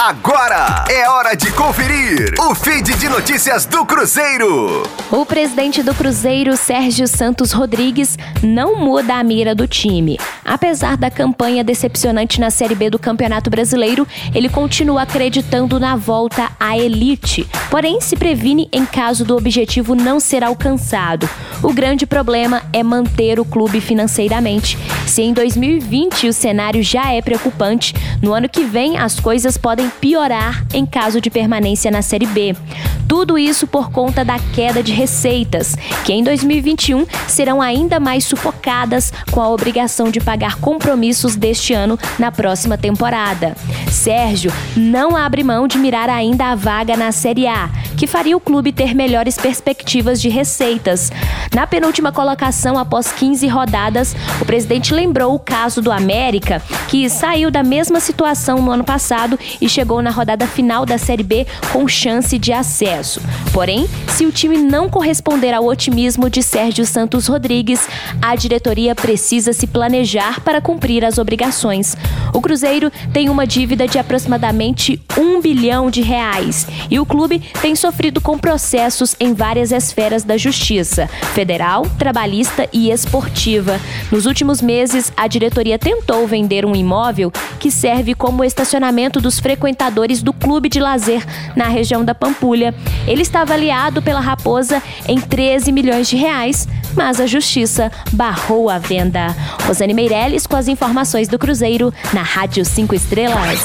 Agora é hora de conferir o feed de notícias do Cruzeiro. O presidente do Cruzeiro, Sérgio Santos Rodrigues, não muda a mira do time. Apesar da campanha decepcionante na Série B do Campeonato Brasileiro, ele continua acreditando na volta à elite. Porém, se previne em caso do objetivo não ser alcançado. O grande problema é manter o clube financeiramente. Se em 2020 o cenário já é preocupante, no ano que vem as coisas podem piorar em caso de permanência na Série B. Tudo isso por conta da queda de receitas, que em 2021 serão ainda mais sufocadas com a obrigação de pagar compromissos deste ano na próxima temporada. Sérgio não abre mão de mirar ainda a vaga na Série A, que faria o clube ter melhores perspectivas de receitas. Na penúltima colocação, após 15 rodadas, o presidente lembrou o caso do América, que saiu da mesma situação no ano passado e chegou na rodada final da Série B com chance de acesso. Porém, se o time não corresponder ao otimismo de Sérgio Santos Rodrigues, a diretoria precisa se planejar para cumprir as obrigações. O Cruzeiro tem uma dívida de aproximadamente um bilhão de reais e o clube tem sofrido com processos em várias esferas da justiça federal, trabalhista e esportiva. Nos últimos meses, a diretoria tentou vender um imóvel que serve como estacionamento dos frequentadores do clube de lazer na região da Pampulha. Ele está avaliado pela Raposa em 13 milhões de reais, mas a justiça barrou a venda. Rosane Meirelles com as informações do Cruzeiro na Rádio 5 Estrelas.